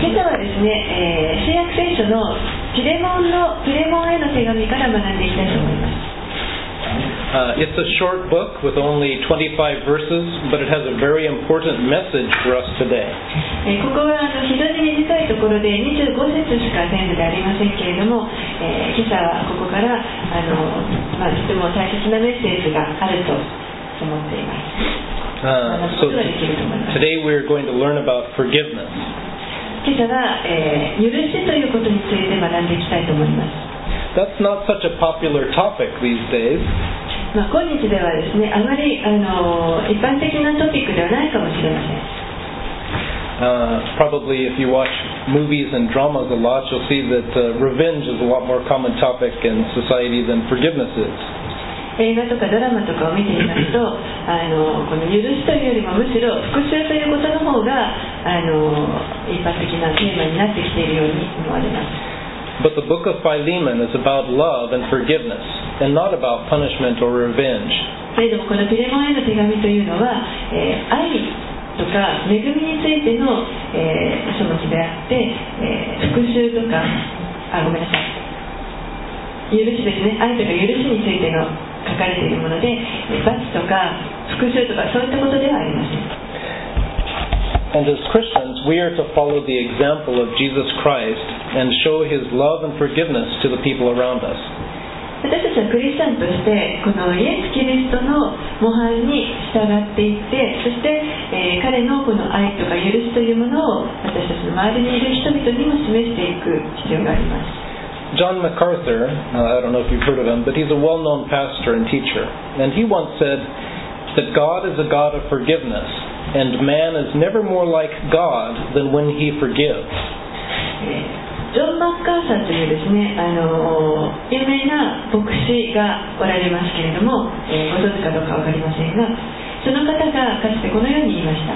今朝はですね、えー、新約聖書のピレモンのプレモンへの手紙から学んでいきたいと思います。Uh, it's a short book with only 25 verses, but it has a very important message for us today. えーここはあの非常に短いところで25節しか全部でありませんけれども、えー今朝はここからあの、まあ、とても大切なメッセージがあると思っています。Uh, so today we're going to learn about forgiveness. 今朝は、えー許しということについて学んでいきたいと思います。That's not such a popular topic these days. まあ、今日ではですね、あまりあの一般的なトピックではないかもしれません。Uh, probably if you watch movies and dramas a lot, you'll see that uh, revenge is a lot more common topic in society than forgiveness is. 映画とかドラマとかを見ていますとあのこの許しというよりもむしろ復讐ということの方があの一般的なテーマになってきているように思われます But the book of Philemon is about love and forgiveness, and not about punishment or revenge. けれどもこのピレモンへの手紙というのは、えー愛とか恵みについての、えー書物であって、えー復讐とかあごめんなさい許しですね愛とか許しについての書かれているものでえー罰とか復讐とかそういったことではありません And as Christians, we are to follow the example of Jesus Christ and show his love and forgiveness to the people around us. 私たちはクリスチャンとしてこのイエス・キリストの模範に従っていってそして、えー彼のこの愛とか許しというものを私たちの周りにいる人々にも示していく必要があります John MacArthur, uh, I don't know if you've heard of him, but he's a well known pastor and teacher. And he once said that God is a God of forgiveness, and man is never more like God than when he forgives. ジョン・マッカーサーというですね、あの有名な牧師がおられますけれども、えーご存知かどうか分かりませんがその方がかつてこのように言いました。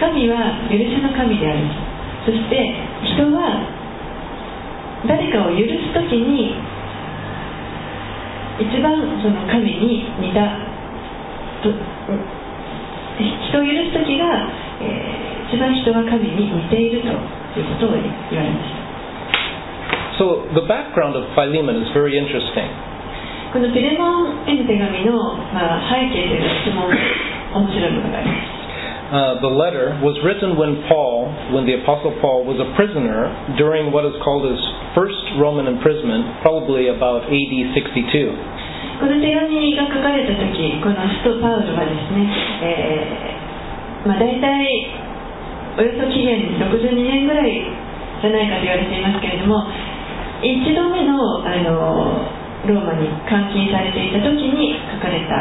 神は許しの神である。そして人は誰かを許す時に一番その神に似た人を許す時が、えー一番人は神に似ているということを言われました。So the background of Philemon is very interesting. このピレモンへの手紙の、まあ、背景というのはとても面白いものがあります Uh, the letter was written when Paul, when the Apostle Paul was a prisoner during what is called his first Roman imprisonment, probably about AD 62. この手紙が書かれた時この使徒パウロはですね、えーまあ、大体およそ紀元62年ぐらいじゃないかと言われていますけれども一度目のあのローマに監禁されていた時に書かれた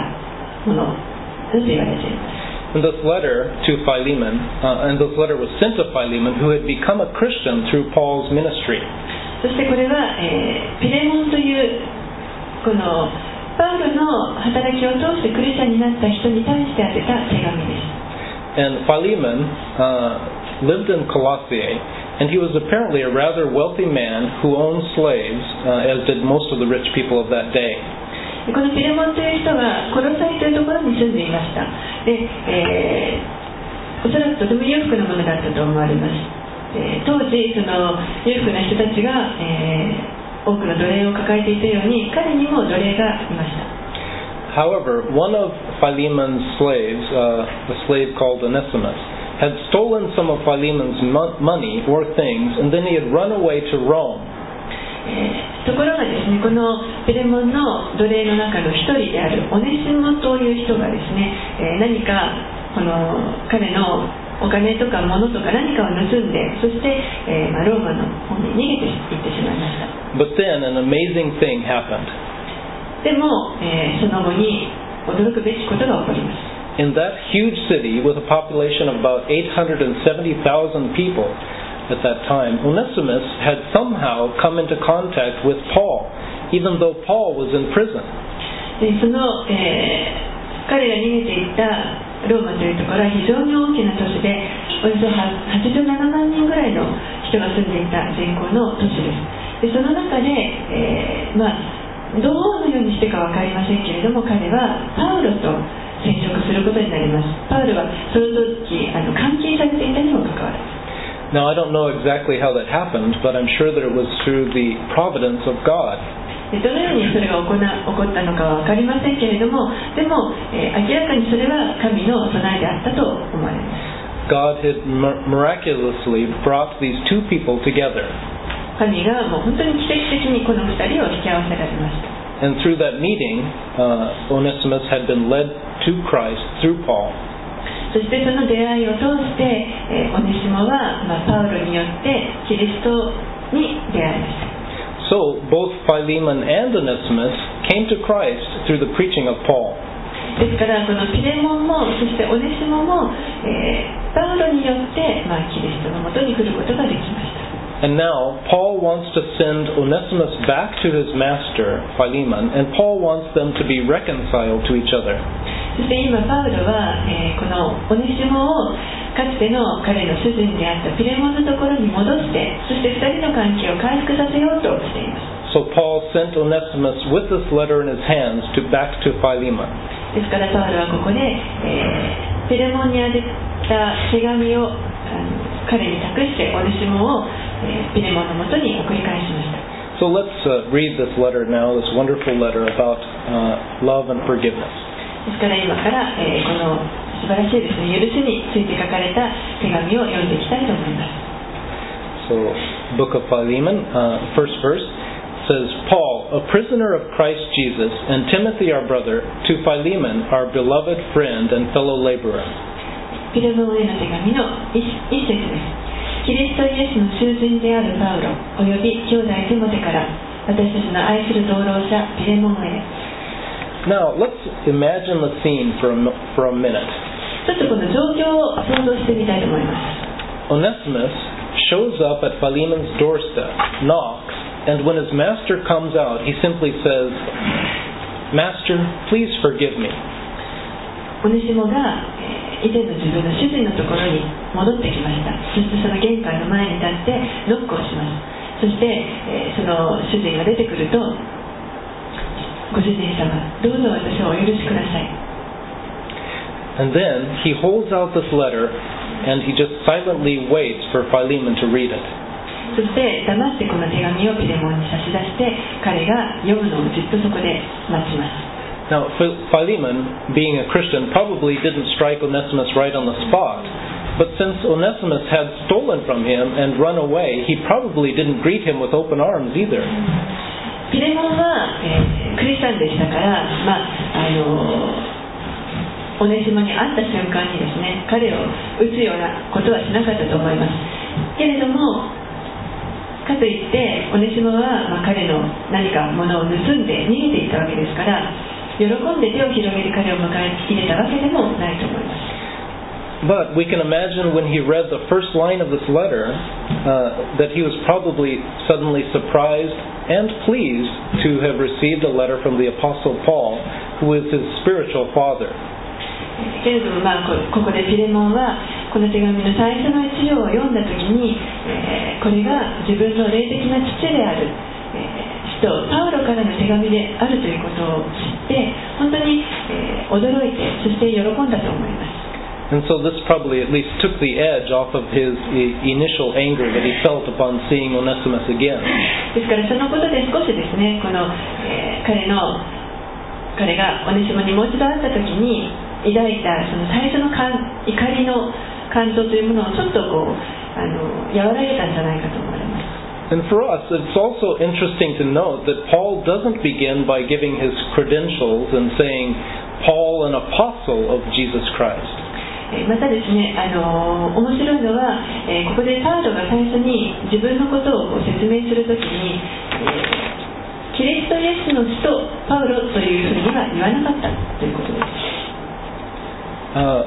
ものだと言われています And this letter to Philemon, uh, and this letter was sent to Philemon, who had become a Christian through Paul's ministry. そしてこれは、えーピレモンというこのパウロの働きを通してクリスチャンになった人に対して宛てた手紙です And Philemon uh, lived in Colossae, and he was apparently a rather wealthy man who owned slaves, uh, as did most of the rich people of that day. でこのピレモンという人はコロサイというところに住んでいましたで、えーおそらくとても裕福なものだったと思われます、えー当時その裕福な人たちが、えー多くの奴隷を抱えていたように彼にも奴隷がいました However, one of Philemon's slaves, uh, a slave called Onesimus, had stolen some of Philemon's mo- money or things, and then he had run away to Rome. えーところがですねこのピレモンの奴隷の中の一人であるオネシモという人がですね、えー何かこの彼のお金とか物とか何かを盗んでそして、えーまあ、ローマの方に逃げていってしまいました But then an amazing thing happened. でも、えーその後に驚くべきことが起こります In that huge city with a population of about 870,000 people at that time, Onesimus had somehow come into contact with Paul, even though Paul was in prison. その、えー彼が逃げていたローマというところは非常に大きな都市でおよそ87万人ぐらいの人が住んでいた人口の都市ですでその中で、えーまあ、どのようにしてか分かりませんけれども彼はパウロと接触することになりますパウロはその時あの監禁されていたにもかかわらず Now, I don't know exactly how that happened, but I'm sure that it was through the providence of God. でどのようにそれが起こったのかは分かりませんけれどもでも、えー明らかにそれは神の備えであったと思われます God had mir- miraculously brought these two people together. 神がもう本当に奇跡的にこの2人を引き合わせられました And through that meeting, uh, Onesimus had been led to Christ through Paul. そしてその出会いを通して、えーオネシモは、まあ、パウロによってキリストに出会いました So both Philemon and Onesimus came to Christ through the preaching of Paul. ですからこのピレモンもそしてオネシモも、えーパウロによって、まあ、キリストのもとに来ることができました And now Paul wants to send Onesimus back to his master, Philemon, and Paul wants them to be reconciled to each other. そして今パウロは、えーこのオネシモをかつての彼の主人であったピレモンのところに戻してそして2人の関係を回復させようとしています So Paul sent Onesimus with this letter in his hands to back to Philemon. ですからパウロはここで、えーピレモンに宛てた手紙をあの彼に託してオネシモを、えーピレモンのもとに送り返しました So let's uh, read this letter now, this wonderful letter about uh, love and forgiveness. ですから今から、えーこの素晴らしいですね許しについて書かれた手紙を読んでいきたいと思います So, Book of Philemon, uh, first verse says, Paul, a prisoner of Christ Jesus, and Timothy our brother, to Philemon, our beloved friend and fellow laborer. ピレモンへの手紙の一一節です キリストイエスの囚人であるパウロおよび兄弟テモテから私たちの愛する同労者ピレモンへ Now, let's imagine the scene for a, mi- for a minute. ちょっとこの状況を想像してみたいと思います Onesimus shows up at Philemon's doorstep, knocks, and when his master comes out, he simply says, Master, please forgive me. オネシモが、えー 以前の自分の主人のところに戻ってきました。そしてその玄関の前に立ってノックをします。そして、えーその主人が出てくるとご主人様どうぞ私をお許しください。And then he holds out this letter and he just silently waits for Philemon to read it. そして黙ってこの手紙をピレモンに差し出して彼が読むのをじっとそこで待ちます Now, Phi- Philemon, being a Christian, probably didn't strike Onesimus right on the spot. But since Onesimus had stolen from him and run away, he probably didn't greet him with open arms either. ピレモンは、えークリスチャンでしたから、まああのオネシモに会った瞬間にですね彼を撃つようなことはしなかったと思いますけれどもかといってオネシモは、まあ、彼の何か物を盗んで逃げていったわけですから 喜んで手を広げて彼を迎え入れたわけでもないと思います But we can imagine when he read the first line of this letter uh, that he was probably suddenly surprised and pleased to have received a letter from the Apostle Paul, who is his spiritual father. けれども、まあ、こここでピレモンはこの手紙の最初の一行を読んだ時に、えーこれが自分の霊的な父である、 えー使徒パウロからの手紙であるということを知って本当に、えー驚いてそして喜んだと思います And so this probably at least took the edge off of his initial anger that he felt upon seeing Onesimus again. ですからそのことで少しですねこの、えー彼の彼がオネシモにもう一度会った時に抱いたその最初の感怒りの感情というものをちょっとこうあの和らげたんじゃないかと思われます And for us, it's also interesting to note that Paul doesn't begin by giving his credentials and saying, Paul, an apostle of Jesus Christ. えーまたですね、あのー面白いのは、えーここでパウロが最初に自分のことを説明するときに、えーキリストイエスの使徒パウロというふうには言わなかったということです。Uh,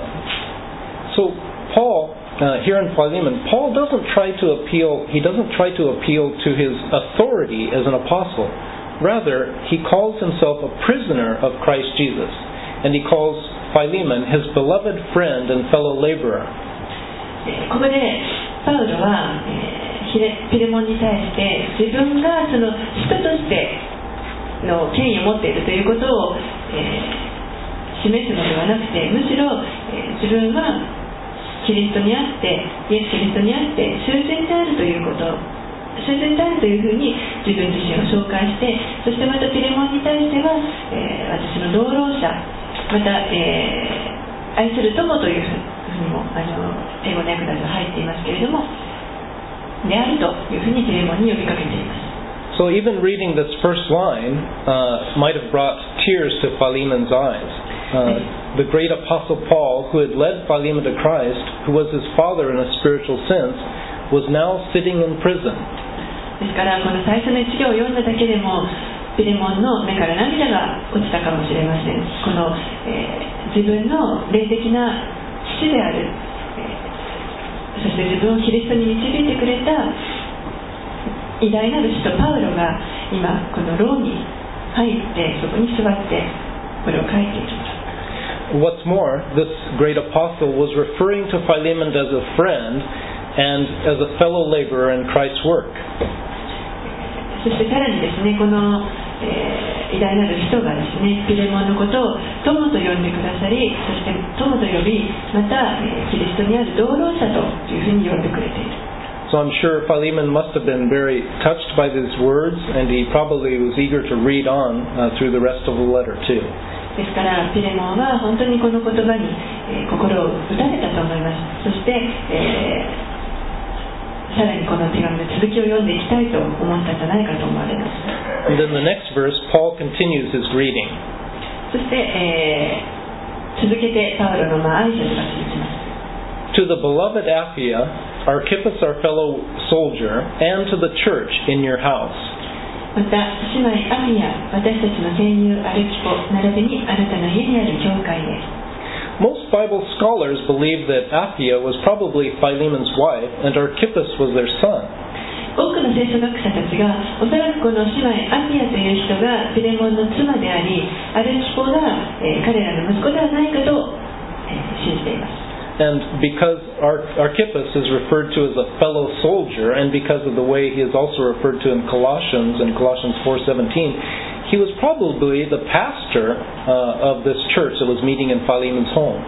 so Paul, uh, here in Philemon, Paul doesn't try to appeal. He doesn't try to appeal to his authority as an apostle. Rather, he calls himself a prisoner of Christ Jesus, and he calls Philemon his beloved friend and fellow laborer. ここでパウロはピレモンに対して自分がその人としての権威を持っているということを、えー、示すのではなくてむしろ、えー、自分はキリストにあってイエス・キリストにあって修善であるということ修善であるというふうに自分自身を紹介してそしてまたピレモンに対しては、えー私の同労者また、えー愛する友というふうにもあの英語の訳だと入っていますけれどもであるというふうにピレモンに呼びかけています So even reading this first line uh, might have brought tears to Philemon's eyes. Uh, the great apostle Paul, who had led Philemon to Christ, who was his father in a spiritual sense, was now sitting in prison. ですからこの最初の一行を読んだだけでもピレモンの目から涙が落ちたかもしれませんこの、えー自分の霊的な父である、えーそして自分をキリストに導いてくれた偉大なる使徒パウロが今この牢に入ってそこに座ってこれを書いている What's more, this great apostle was referring to Philemon as a friend and as a fellow laborer in Christ's work. そしてさらにですねこの、えー偉大なる人がですねピレモンのことを友と呼んでくださりそして友と呼びまた、えーキリストにある同労者というふうに呼んでくれている So I'm sure Philemon must have been very touched by these words, and he probably was eager to read on uh, through the rest of the letter too. ですからピレモンは本当にこの言葉に、えー心を打たれたと思いますそして、えーさらにこの手紙の続きを読んでいきたいと思ったんじゃないかと思われます And then the next verse, Paul continues his greeting. そして、えー続けてパウロのまあ挨拶が続きます To the beloved Apphia, Archippus, our fellow soldier, and to the church in your house. また姉妹アフィア私たちの戦友アルキポ並びにあなたの家にある教会です Most Bible scholars believe that Apphia was probably Philemon's wife, and Archippus was their son. 多くの聖書学者たちがおそらくこの姉妹アフィアという人がピレモンの妻でありアルキポが、えー彼らの息子ではないかと、えー信じています And because Ar- Archippus is referred to as a fellow soldier, and because of the way he is also referred to in Colossians, in Colossians 4.17, he was probably the pastor uh, of this church that was meeting in Philemon's home.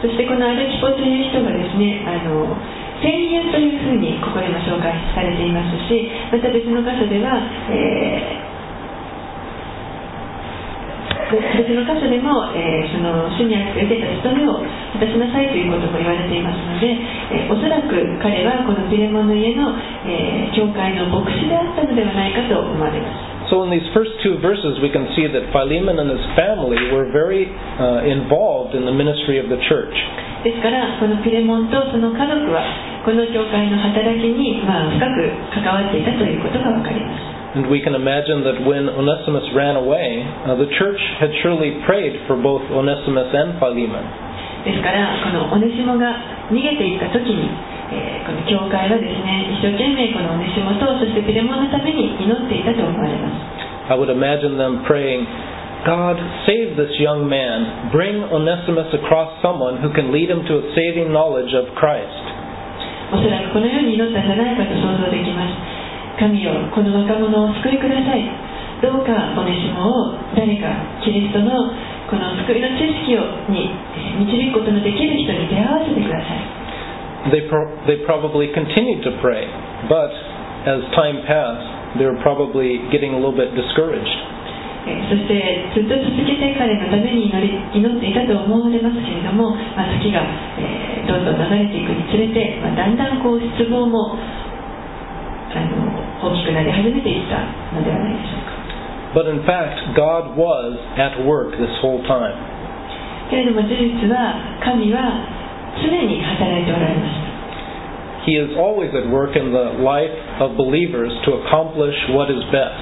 そしてこのアルキポという人がですねあの戦友というふうにここでも紹介されていますしまた別の箇所では、えー 別の箇所でも、えーその主にあって受けた務めを果たしなさいということも言われていますので、えーおそらく彼はこのピレモンの家の、えー教会の牧師であったのではないかと思われます So in these first two verses, we can see that Philemon and his family were very uh, involved in the ministry of the church. ですからこのピレモンとその家族はこの教会の働きに、まあ、深く関わっていたということが分かります And we can imagine that when Onesimus ran away, uh, the church had surely prayed for both Onesimus and Philemon. ですからこのオネシモが逃げていった時に、えーこの教会はですね一生懸命このオネシモとそしてピレモンのために祈っていたと思われます I would imagine them praying, God, save this young man. Bring Onesimus across someone who can lead him to a saving knowledge of Christ. おそらくこのように祈ったんじゃないかと想像できます 神よこの若者をお救いくださいどうかオネシモを誰かキリストのこの救いの知識をにえー導くことのできる人に出会わせてください They, pro- they probably continued to pray, but as time passed, they were probably getting a little bit discouraged. えーそしてずっと続けて彼のために祈り祈っていたと思われますけれども、まあ、時が、えーどんどん流れていくにつれて、まあ、だんだんこう失望もあの大きくなり始めていったのではないでしょうか But in fact, God was at work this whole time. けれども事実は神は常に働いておられました He is always at work in the life of believers to accomplish what is best.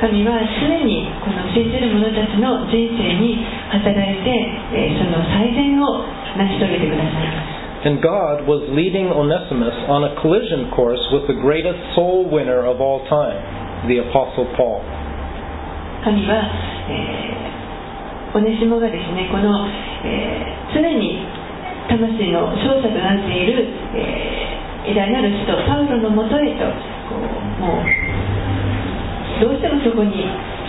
神は常にこの信じる者たちの人生に働いて、えーその最善を成し遂げてください And God was leading Onesimus on a collision course with the greatest soul winner of all time, the Apostle Paul. 神は、えーオネシモがですねこの、えー常に魂の勝者となっている、えー偉大なる人パウロのもとへとこうもうどうしてもそこに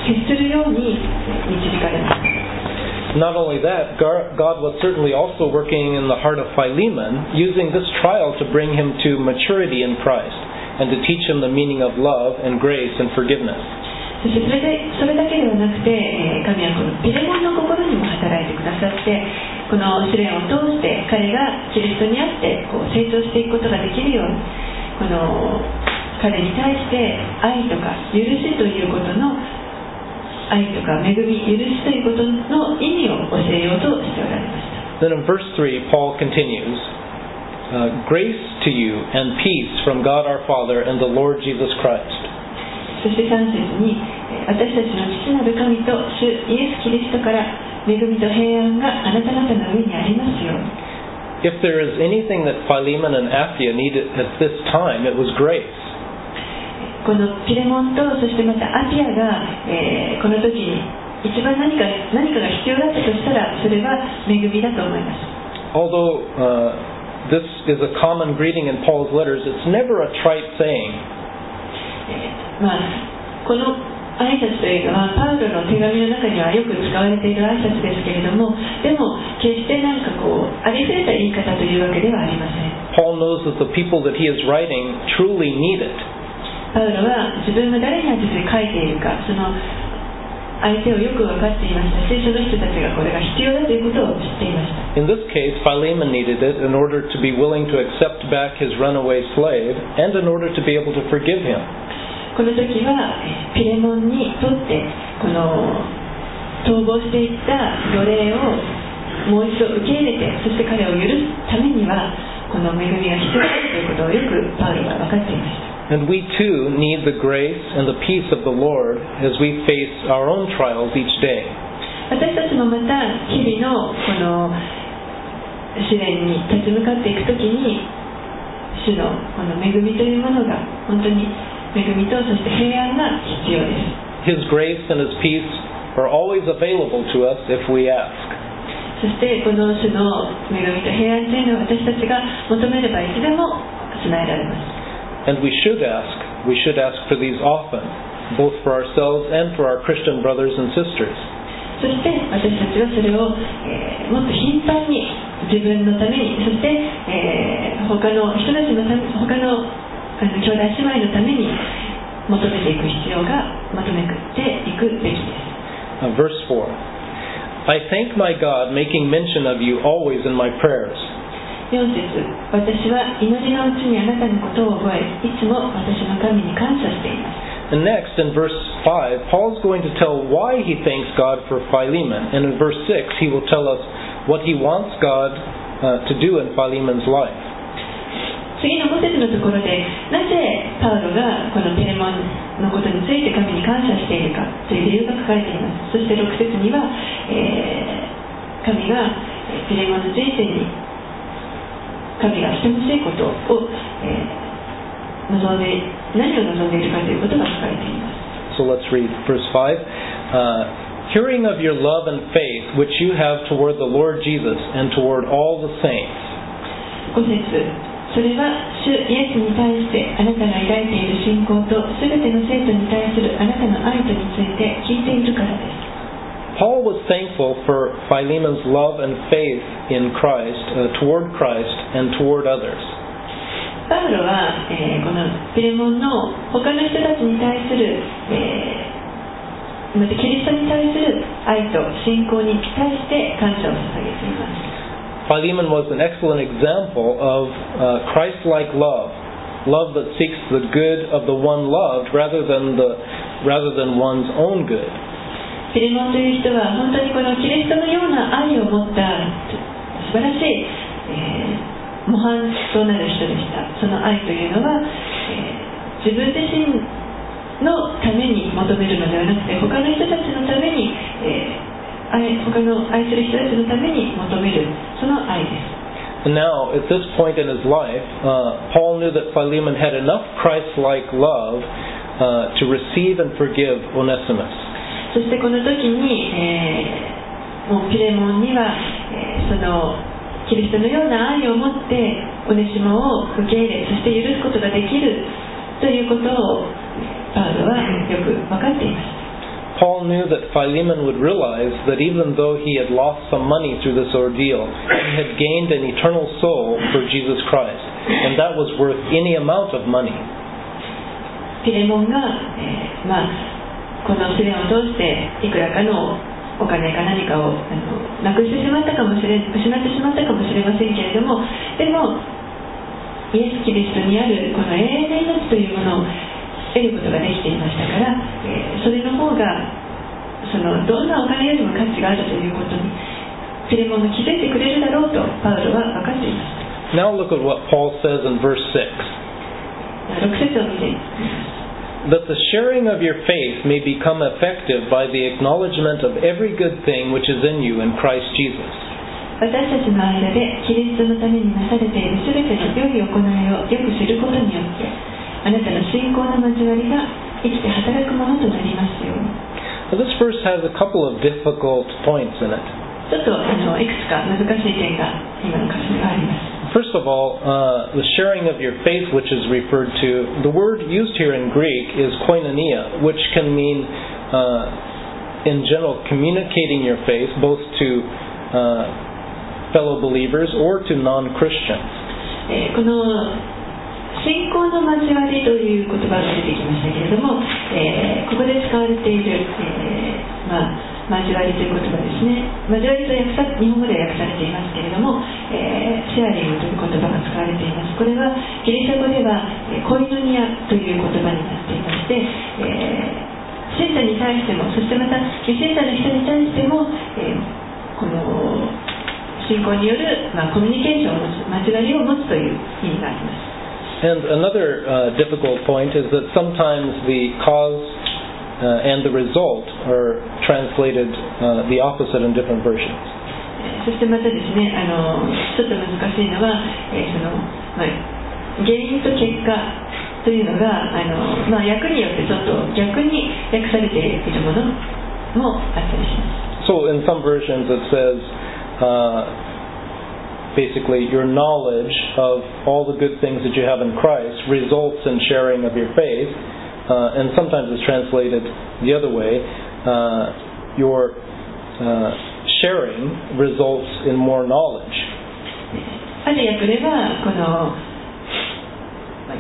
決するように導かれます Not only that, God was certainly also working in the heart of Philemon, using this trial to bring him to maturity in Christ and to teach him the meaning of love and grace and forgiveness. そしてそれでそれだけではなくて、えー神はこのピレモンの心にも働いてくださってこの試練を通して彼がキリストにあってこう成長していくことができるようにこの彼に対して愛とか許しということの愛とか恵み許しということ Then in verse 3, Paul continues uh, Grace to you and peace from God our Father and the Lord Jesus Christ. そして3節にえー私たちの父なる神と主イエス・キリストから恵みと平安があなた方の上にありますように If there is anything that Philemon and Apphia needed at this time, it was grace. このピレモンとそしてまたアピアが、えーこの時に 一番何か何かが必要だったとしたらそれは恵みだと思います Although uh, this is a common greeting in Paul's letters, it's never a trite saying. まあこの挨拶というのはパウロの手紙の中にはよく使われている挨拶ですけれどもでも決してなんかこうありふれた言い方というわけではありません Paul knows that the people that he is writing truly need it. パウロは自分が誰に当てて書いているかその相手をよく分かっていました。しその人たちがこれが必要だということを知っていました。In this case, Philemon needed it in order to be willing to accept back his runaway slave and in order to be able to forgive him. この時はえーピレモンにとってこの逃亡していった奴隷をもう一度受け入れてそして彼を許すためにはこの恵みが必要だということをよくパウロは分かっていました And we too need the grace and the peace of the Lord as we face our own trials each day. 私たちもまた日々のこの試練に立ち向かっていく時に主のこの恵みというものが本当に恵みとそして平安が必要です His grace and His peace are always available to us if we ask. そしてこの主の恵みと平安というのは私たちが求めればいつでも備えられます And we should ask. We should ask for these often, both for ourselves and for our Christian brothers and sisters. そして私たちはそれを、えーもっと頻繁に自分のためにそして、えー他の人たちのため他のあの兄弟姉妹のために求めていく必要が求めていくべきです Uh, verse 4 I thank my God, making mention of you always in my prayers. 4節私は祈りのうちにあなたのことを覚えいつも私の神に感謝しています And next, in verse 5, Paul's going to tell why he thanks God for Philemon. And in verse 6, he will tell us what he wants God uh, to do in Philemon's life. 次の5節のところでなぜパウロがこのペレモンのことについて神に感謝しているかという理由が書かれていますそして6節には、えー神がえーペレモンの人生に神がしてほしいことを、えー望んで何を望んでいるかということが書かれています So let's read verse 5. Uh, Hearing of your love and faith which you have toward the Lord Jesus and toward all the saints. 5節それは主イエスに対してあなたが抱いている信仰と全ての生徒に対するあなたの愛とについて聞いているからです Paul was thankful for Philemon's love and faith in Christ, uh, toward Christ, and toward others. パウロは、えーこのピレモンの他の人たちに対する、えーまたキリストに対する愛と信仰に対して感謝を捧げています Philemon was an excellent example of uh, Christ-like love, love that seeks the good of the one loved rather than the rather than one's own good. ピレモンという人は本当にこのキリストのような愛を持った素晴らしい、えー模範となる人でしたその愛というのは、えー自分自身のために求めるのではなくて他の人たちのために、えー愛他の愛する人たちのために求めるその愛です Now, at this point in his life, uh, Paul knew that Philemon had enough Christ-like love uh, to receive and forgive Onesimus. そしてこの時に、えーもうピレモンには、えーそのキリストのような愛を持ってオネシモを受け入れそして許すことができるということをパウロはよく分かっています Paul knew that Philemon would realize that even though he had lost some money through this ordeal, he had gained an eternal soul for Jesus Christ, and that was worth any amount of money. ピレモンが、えーまあ、この試練を通していくらかのお金か何かをあのなくしてしまったかもしれ失ってしまったかもしれませんけれどもでもイエス・キリストにあるこの永遠の命というものを得ることができていましたから、えーそれの方がそのどんなお金よりも価値があるということにピレモンが気づいてくれるだろうとパウロは分かっていまし Now look at what Paul says in verse 6. た6節を見て that the sharing of your faith may become effective by the acknowledgement of every good thing which is in you in Christ Jesus. 私たちの間でキリストのためになされている全ての良い行いをよく知ることによってあなたの信仰の交わりが生きて働くものとなりますように Now, this verse has a couple of difficult points in it. ちょっとあのいくつか難しい点が今の箇所にはあります First of all, uh, the sharing of your faith, which is referred to, the word used here in Greek is koinonia, which can mean, uh, in general, communicating your faith both to uh, fellow believers or to non Christians. 信仰の交わりという言葉が出てきましたけれども、えー、ここで使われている、えーまあ交わりという言葉ですね。交わりと訳さ日本語では訳されていますけれども、えーシェアリングという言葉が使われています。これはギリシャ語ではえコイノニアという言葉になっていまして、えー信者に対してもそしてまた未信者の人に対しても、えーこの信仰による、まあ、コミュニケーションを持つ交わりを持つという意味があります。And another uh, difficult point is that sometimes the cause uh, and the result are translated uh, the opposite in different versions. そしてまたですねあのちょっと難しいのは、えーそのまあ、原因と結果というのがあの、まあ、訳によってちょっと逆に訳されているものもあったりします。 So in some versions it says uh, basically your knowledge of all the good things that you have in Christ results in sharing of your faith, Uh, and sometimes it's translated the other way. Uh, your uh, sharing results in more knowledge. ある訳ではこの、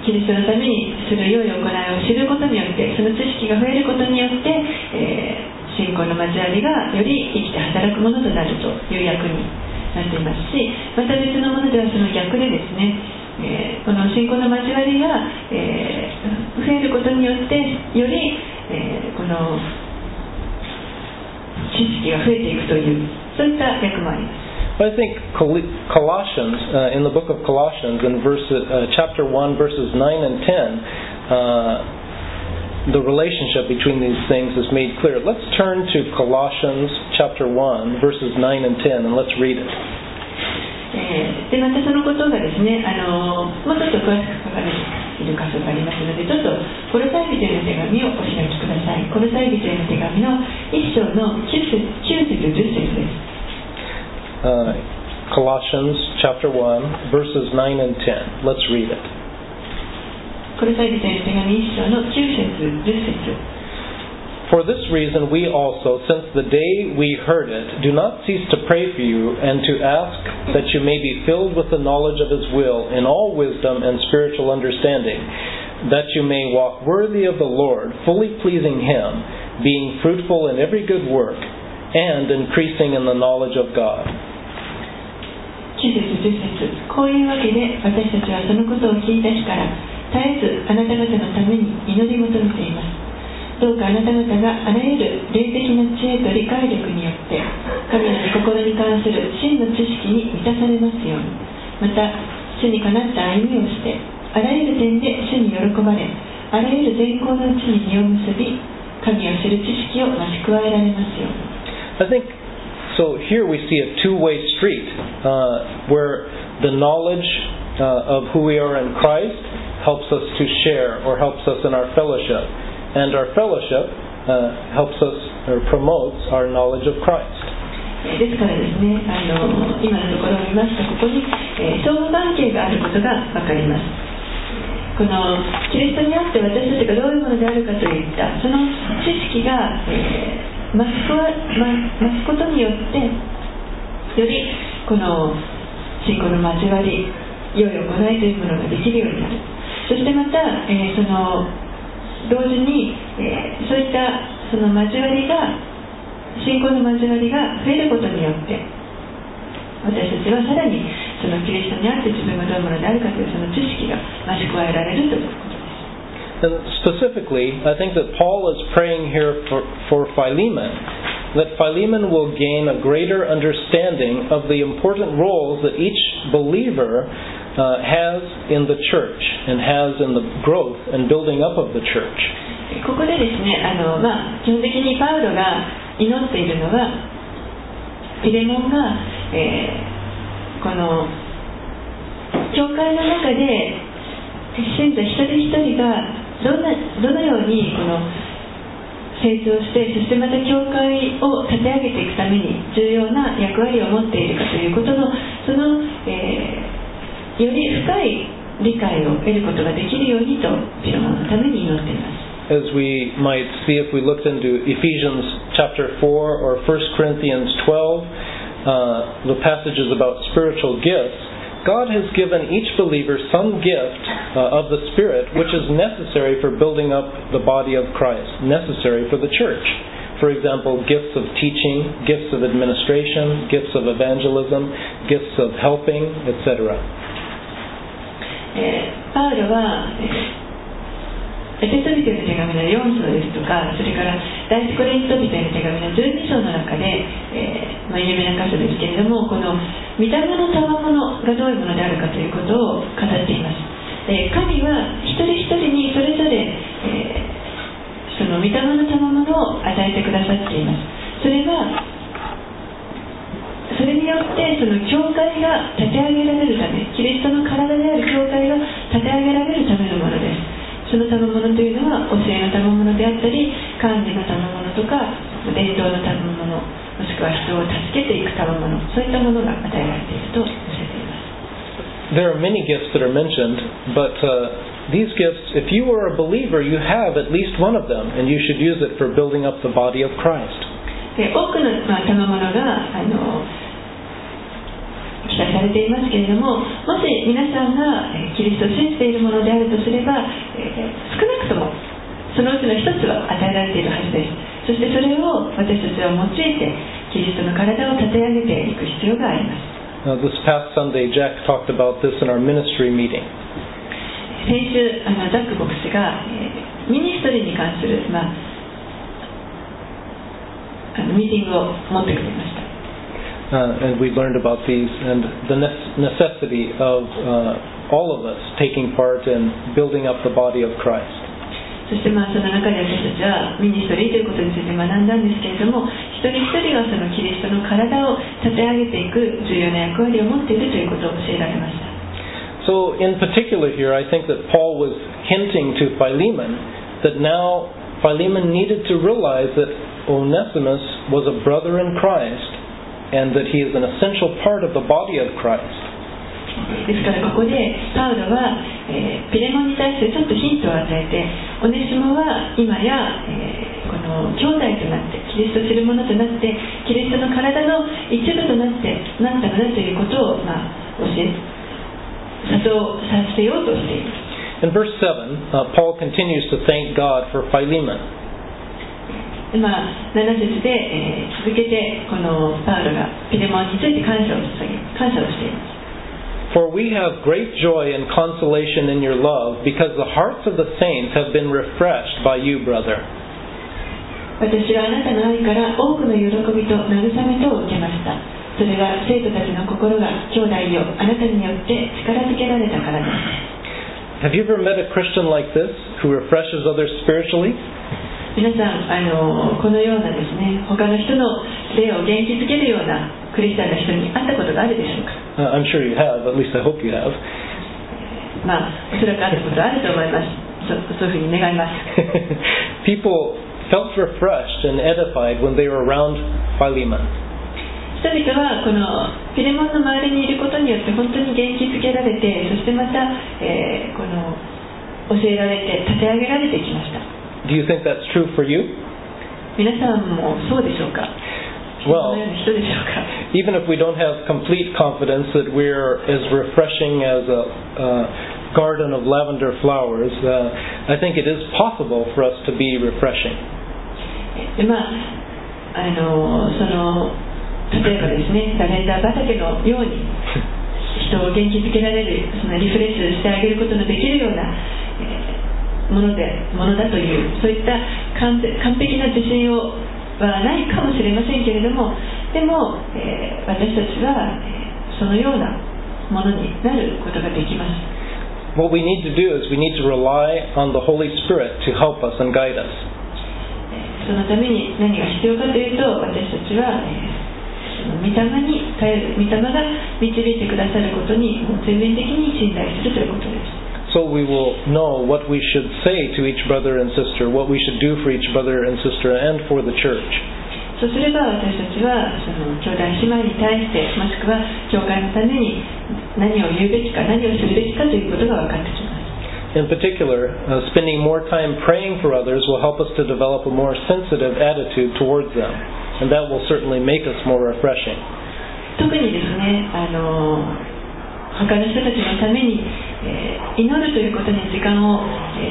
キリストのためにする良い行いを知ることによってその知識が増えることによって、えー信仰の交わりがより生きて働くものとなるという訳になっていますしまた別のものではその逆でですね、えーこの信仰の交わりが、えー増えることによってより、えーこの知識が増えていくというそういった訳もあります But I think Col- Colossians, uh, in the book of Colossians, in verse, uh, chapter 1, verses 9 and 10, uh, the relationship between these things is made clear. Let's turn to Colossians chapter 1, verses 9 and 10, and let's read it. えーでまたそのことがですねあのもうちょっと詳しく書かれている箇所がありますのでちょっとコロサイ人への手紙をお開きくださいコロサイ人への手紙の1章の9節9節10節です Uh, Colossians chapter 1, verses 9 and 10. Let's read it. コロサイ人への手紙1章の9節10節 For this reason, we also, since the day we heard it, do not cease to pray for you and to ask that you may be filled with the knowledge of His will in all wisdom and spiritual understanding, that you may walk worthy of the Lord, fully pleasing Him, being fruitful in every good work, and increasing in the knowledge of God. 9節10節こういうわけで私たちはそのことを聞いた日から絶えずあなた方のために祈り求めています どうかあなた方があらゆる霊的な知恵と理解力によって神の御心に関する真の知識に満たされますようにまた主にかなった歩みをしてあらゆる点で主に喜ばれあらゆる善行のうちに実を結び神を知る知識を増し加えられますように I think so. Here we see a two-way street uh, where the knowledge uh, of who we are in Christ helps us to share or helps us in our fellowship, and our fellowship uh, helps us or promotes our knowledge of Christ. ですからですねあの今のところを見ますとここに、えー相互関係があることが分かりますこのキリストにあって私たちがどういうものであるかといったその知識が、えー、増すま増すことによってよりこの信仰の交わり良い行いというものができるようになるそしてまた、えー、その同時に、えー、そういったその交わりが信仰の交わりが増えることによって私たちはさらにそのキリストにあって自分がどういうものであるかというその知識が増し加えられるということです。And specifically, I think that Paul is praying here for, for Philemon, that Philemon will gain a greater understanding of the important roles that each believer uh, has in the church and has in the growth and building up of the church. ここでですね、あのまあ、基本的にパウロが祈っているのは、ピレモンが、えー、この教会の中で信者一人一人がどんなどのようにこの成長してそしてまた教会を立て上げていくために重要な役割を持っているかということのその、えー、より深い理解を得ることができるようにとピロマのために祈っています。As we might see if we looked into Ephesians chapter 4 or 1 Corinthians 12, uh, the passages about spiritual gifts, God has given each believer some gift uh, of the Spirit which is necessary for building up the body of Christ, necessary for the church. For example, gifts of teaching, gifts of administration, gifts of evangelism, gifts of helping, etc. パウロはエペソビトの手紙の4章ですとかそれから第一コリントビトの手紙の12章の中で、えーまあ、有名な箇所ですけれどもこの御霊の賜物がどういうものであるかということを語っています、え、神は一人一人にそれぞれ、えー、その御霊の賜物を与えてくださっています。それはそれによってその教会が立て上げられるためキリストの体である教会が立て上げられるためのものですその賜物というのは教えの賜物であったり管理の賜物とか伝統の賜物もしくは人を助けていく賜物そういったものが与えられていると教えています There are many gifts that are mentioned, but uh, these gifts, if you are a believer, you have at least one of them, and you should use it for building up the body of Christ. で多くの、まあ、賜物があのされていますけれどももし皆さんがキリストを信じているものであるとすれば、えー、少なくともそのうちの一つは与えられているはずです。そしてそれを私たちは用いてキリストの体を立て上げていく必要があります。Now, this past Sunday, Jack talked about this in our ministry meeting. 先週あのザック牧師が、えー、ミニストリーに関する、まあ、あのミーティングを持ってくれました Uh, and we learned about these and the necessity of uh, all of us taking part in building up the body of Christ. そしてまあその中で私たちはミニストリーということについて学んだんですけれども一人一人がそのキリストの体を立て上げていく重要な役割を持っているということを教えられました So in particular here I think that Paul was hinting to Philemon that now Philemon needed to realize that Onesimus was a brother in Christ and that he is an essential part of the body of Christ ですからここでパウロは、えー、ピレモンに対してちょっとヒントを与えてオネシモは今や、えー、この兄弟となってキリストするものとなってキリストの体の一部となってなったのだということを、まあ、教え誘させようとしています In verse 7, uh, Paul continues to thank God for Philemon. まあ、7節で、えー、続けてこのパウロがピレモンについて感謝を感謝をしています。For we have great joy and consolation in your love, because the hearts of the saints have been refreshed by you, brother. 私はあなたの愛から多くの喜びと慰めとを受けました。それは生徒たちの心が兄弟よあなたによって力づけられたからです。Have you ever met a Christian like this who refreshes others spiritually? 皆さんあのこのようなですね他の人の霊を元気づけるようなクリスチャンの人に会ったことがあるでしょうか？Uh, I'm sure you have, at least I hope you have. まあおそらくあることあると思います。そそういうふうに願います。People felt refreshed and edified when they were around Philemon. 人々はこのピレモンの周りにいることによって本当に元気づけられてそしてまた、えーこの教えられて立て上げられてきました Do you think that's true for you? 皆さんもそうでしょうかそ Well- のような人でしょうか Even if we don't have complete confidence that we're as refreshing as a, uh garden of lavender flowers, uh, I think it is possible for us to be refreshing. でまああのその例えばですねラベンダー畑のように人を元気づけられるそのリフレッシュしてあげることのできるような、えー ものでものだというそういった完璧な自信をはないかもしれませんけれどもでも、えー私たちは、えーそのようなものになることができます What we need to do is we need to rely on the Holy Spirit to help us and guide us. そのために何が必要かというと私たちは、えの御霊に頼る御霊が導いてくださることに全面的に信頼するということです So we will know what we should say to each brother and sister, what we should do for each brother and sister, and for the church. そうすれば私たちはその兄弟姉妹に対してもしくは教会のために何を言うべきか何をするべきかということが分かってきます In particular, uh, spending more time praying for others will help us to develop a more sensitive attitude towards them, and that will certainly make us more refreshing. 特にですねあの他の人たちのために、 祈るということに時間を、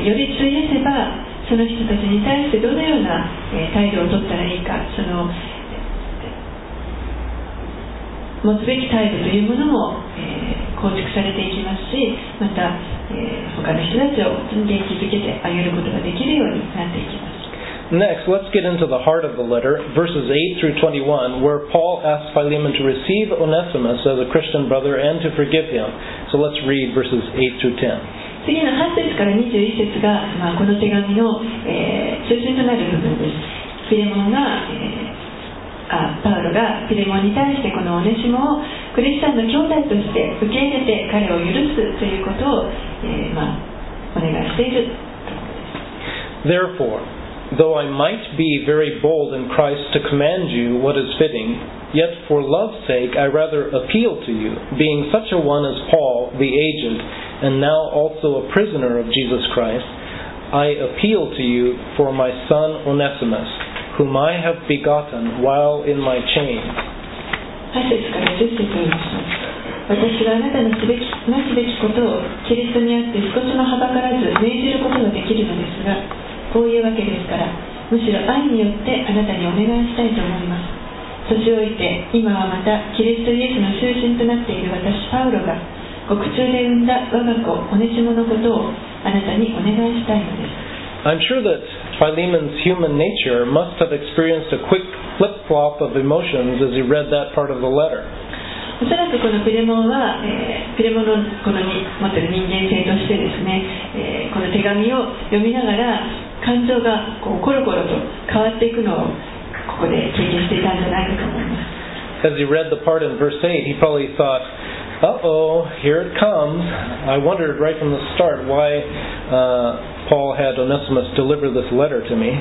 より費やせばその人たちに対してどのような、態度をとったらいいかその持つべき態度というものも、え構築されていきますしまた、え他の人たちを元気づけてあげることができるようになっていきます。Next, let's get into the heart of the letter, verses 8 through 21, where Paul asks Philemon to receive Onesimus as a Christian brother and to forgive him. So let's read verses 8 through 10. 次の8節から21節が、まあ、この手紙の、えー中心となる部分ですフィレモンが、えーあパウロがフィレモンに対してこのオネシモをクリスチャンの兄弟として受け入れて彼を許すということを、えーまあ、お願いしているところです Therefore, though I might be very bold in Christ to command you what is fitting, yet for love's sake I rather appeal to you, being such a one as Paul, the aged, and now also a prisoner of Jesus Christ, I appeal to you for my son Onesimus, whom I have begotten while in my chains. 8節から10節を読みます私はあなたのすべきなすべきことをキリストにあって少しもはばからず命じることができるのですが こういうわけですからむしろ愛によってあなたにお願いしたいと思います年老いて今はまたキリストイエスの中心となっている私パウロが獄中で産んだ我が子オネシモのことをあなたにお願いしたいのです I'm sure that Philemon's human nature must have experienced a quick flip flop of emotions as he read that part of the letter. おそらくこのピレモンは、えーピレモンのこのに持っている人間性としてですね、えーこの手紙を読みながら感情がこうコロコロと変わっていくのをここで経験していたんじゃないかと思います As he read the part in verse 8, he probably thought, uh oh, here it comes. I wondered right from the start why uh, Paul had Onesimus deliver this letter to me.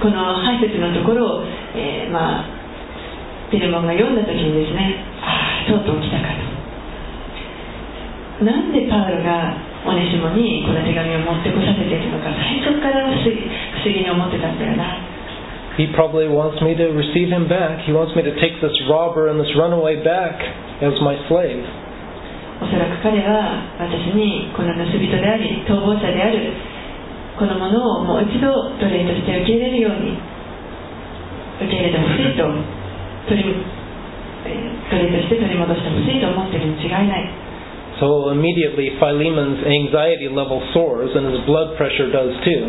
この8節のところを、えーまあ、ピレモンが読んだ時にですねああとうとう来たかとなんでパウロがオネシモにこの手紙を持ってこさせているのか最初から不思議に思ってたんだよな He probably wants me to receive him back. He wants me to take this robber and this runaway back as my slave. おそらく彼は私にこの盗人であり逃亡者であるこのものをもう一度奴隷として受け入れるように受け入れてほしいと取り、えー奴隷として取り戻してほしいと思っているに違いない So immediately Philemon's anxiety level soars and his blood pressure does too.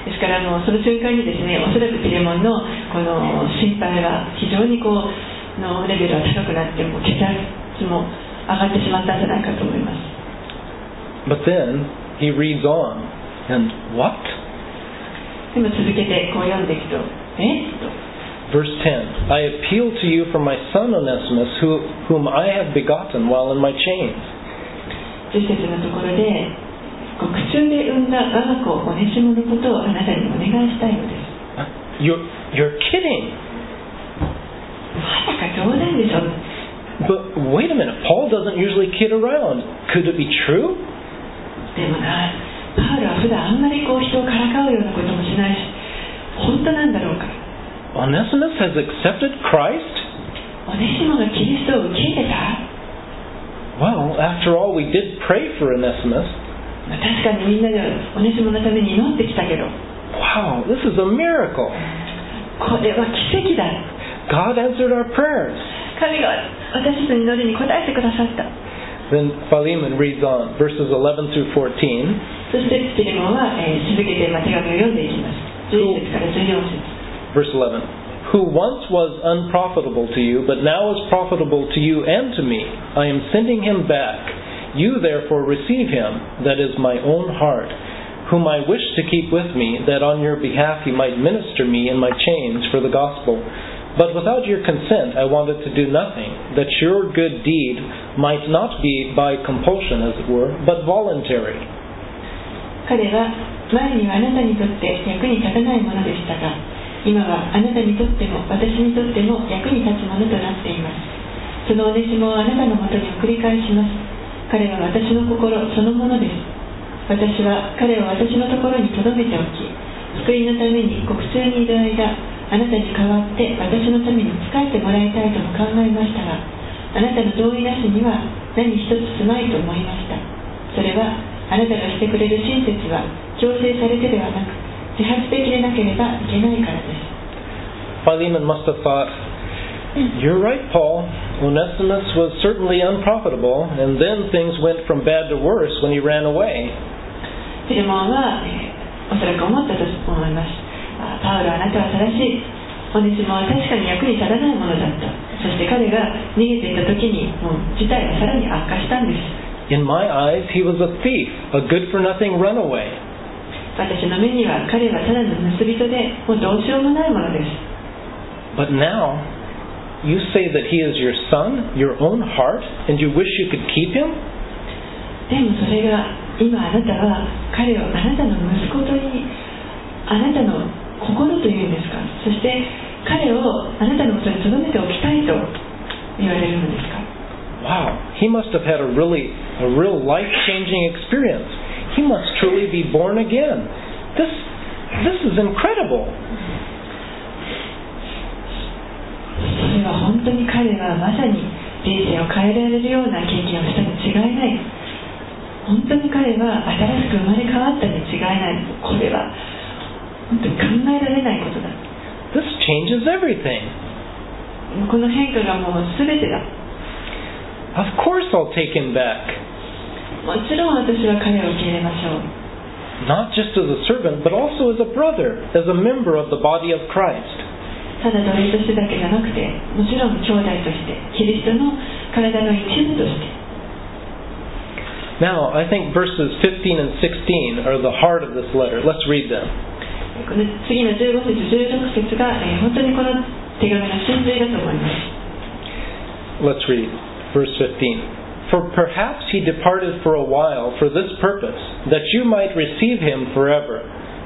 ですからもうその瞬間にですねおそらくピレモンのこの心配は非常にこうのレベルが高くなってもう血圧も上がってしまったんじゃないかと思います But then he reads on. And what? でも続けてこう読んでいくとえっと Verse 10 I appeal to you for my son Onesimus, who, whom I have begotten while in my chains. 10節のところで獄中で産んだ我が子オネシモのことをあなたにお願いしたいのです You're, you're kidding. まさか冗談でしょ But wait a minute, Paul doesn't usually kid around. Could it be true? でもなパウロは普段あんまりこう人をからかうようなこともしないし本当なんだろうか Onesimus has accepted Christ? おねしもがキリストを受け入れた Well, after all, we did pray for Onesimus. まあ確かにみんなでおねしものために祈ってきたけど Wow, this is a miracle. これは奇跡だ God answered our prayers. 神が私たちの祈りに応えてくださった Then Philemon reads on, verses 11 through 14. そしてピレモンは、えー続けてまあ手紙を読んでいきます11節から14節 Verse 11. Who once was unprofitable to you, but now is profitable to you and to me. I am sending him back. You therefore receive him, that is my own heart, whom I wish to keep with me, that on your behalf he might minister me in my chains for the gospel. But without your consent I wanted to do nothing, that your good deed might not be by compulsion, as it were, but voluntary. 彼は前にはあなたにとって役に立たないものでしたが 今はあなたにとっても私にとっても役に立つものとなっています。そのおねしもあなたのもとに送り返します。彼は私の心そのものです。私は彼を私のところに留めておき救いのために国中にいる間あなたに代わって私のために仕えてもらいたいとも考えましたがあなたの同意なしには何一つすまいと思いました。それはあなたがしてくれる親切は強制されてではなく自発的でなければいけないからです Philemon must have thought, You're right, Paul. Onesimus was certainly unprofitable, and then things went from bad to worse when he ran away. フィレモンは、えーおそらく思ったと思いますあパウロあなたは正しいおねしもは確かに役に立たないものだったそして彼が逃げていった時にもう事態はさらに悪化したんです In my eyes, he was a thief, a good for nothing runaway. 私の目には彼はただの盗人でもうどうしようもないものです But now, you say that he is your son, your own heart, and you wish you could keep him? でもそれが今あなたは彼をあなたの息子とにあなたの心というんですかそして彼をあなたのもとに留めておきたいと言われるのですか Wow, he must have had a really, a real life-changing experience. He must truly be born again. This, this is incredible. 本当に彼はまさに人生を変えられるような経験をしたに違いない本当に彼は新しく生まれ変わったに違いないこれは本当に考えられないことだ This changes everything. この変化がもう全てだ Of course I'll take him back. もちろん私は彼を受け入れましょう Not just as a servant, but also as a brother, as a member of the body of Christ. ただ奴隷としてだけじゃなくてもちろん兄弟としてキリストの体の一部として Now, I think verses 15 and 16 are the heart of this letter. Let's read them. この次の15節16節が、えー本当にこの手紙の真髄だと思います Let's read verse 15. For perhaps he departed for a while for this purpose, that you might receive him forever,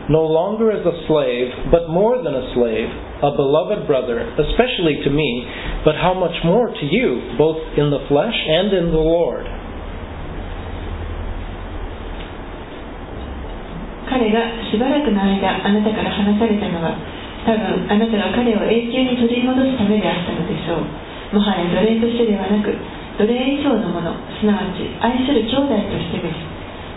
no longer as a slave, but more than a slave, a beloved brother, especially to me, but how much more to you, both in the flesh and in the Lord. 彼がしばらくの間あなたから離されたのは多分あなたが彼を永久に取り戻すためであったのでしょうもはや奴隷としてではなく 奴隷以上のものすなわち愛する兄弟としてです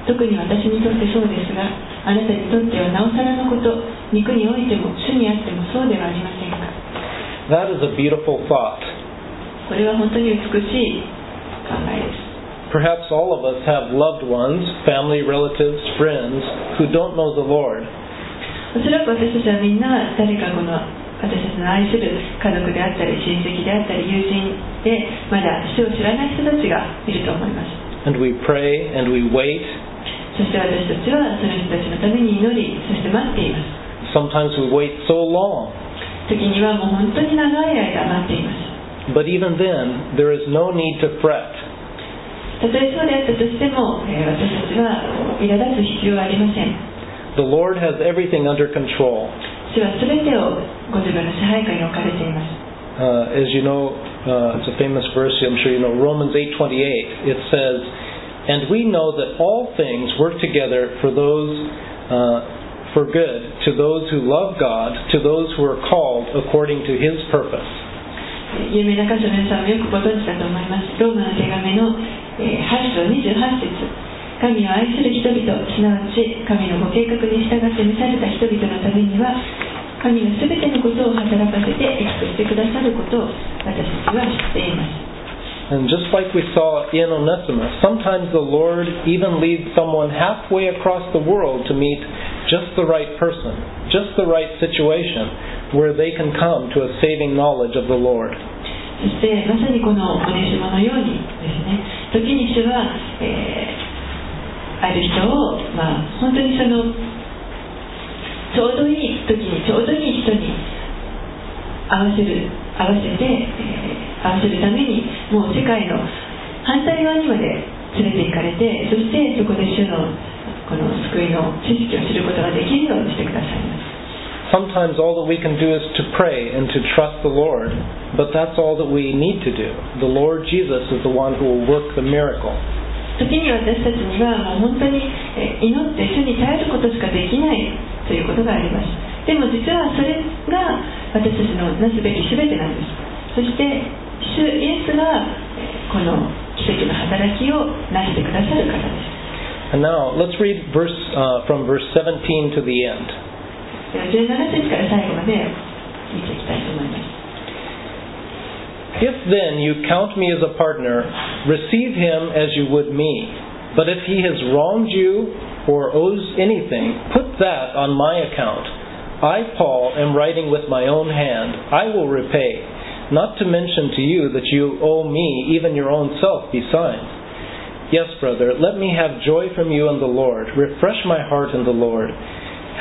特に私にとってそうですがあなたにとってはなおさらのこと肉においても主にあってもそうではありませんか？That is a beautiful thought. これは本当に美しい考えです Perhaps all of us have loved ones, family, relatives, friends, who don't know the Lord. おそらく私たちはみんな誰かこの私たちの愛する家族であったり親戚であったり友人でまだ主を知らない人たちがいると思います And we pray and we wait. そして私たちはその人たちのために祈りそして待っています Sometimes we wait so long. 時にはもう本当に長い間待っています But even then, there is no need to fret. たとえそうであったとしても、えー私たちは苛立つ必要はありません The Lord has everything under control. 主は全てをご自分の支配下に置かれています Uh, as you know, uh, it's a famous verse. I'm sure you know Romans 8:28. It says, And we know that all things work together for those uh, for good to those who love God, to those who are called according to His purpose. 有名な箇所皆さんもよくご存知だと思いますローマの手紙の、えー8章28節 神を愛する人々すなわち神のご計画に従って召された人々のためには神が全てのことを働かせて益としてくださることを私たちは知っています And just like we saw in Onesimus, sometimes the Lord even leads someone halfway across the world to meet just the right person, just the right situation, where they can come to a saving knowledge of the Lord. そしてまさにこのオネシモのようにですね時に主は、えーある人を、まあ、本当にそのちょうどいい時にちょうどいい人に合わせる合わせて、えー合わせるためにもう世界の反対側にまで連れて行かれてそしてそこで主のこの救いの知識を知ることができるようにしてくださいます Sometimes all that we can do is to pray and to trust the Lord, but that's all that we need to do. The Lord Jesus is the one who will work the miracle. 時に私たちにはもう本当にえー祈って主に頼ることしかできないということがあります。でも実はそれが私たちのなすべき全てなんです。そして主イエスがえーこの奇跡の働きをなしてくださる方です。And now let's read verse uh, from verse 17 to the end. では17節から最後まで見ていきたいと思います If then you count me as a partner, receive him as you would me. But if he has wronged you or owes anything, put that on my account. I, Paul, am writing with my own hand. I will repay, not to mention to you that you owe me even your own self besides. Yes, brother, let me have joy from you in the Lord. Refresh my heart in the Lord.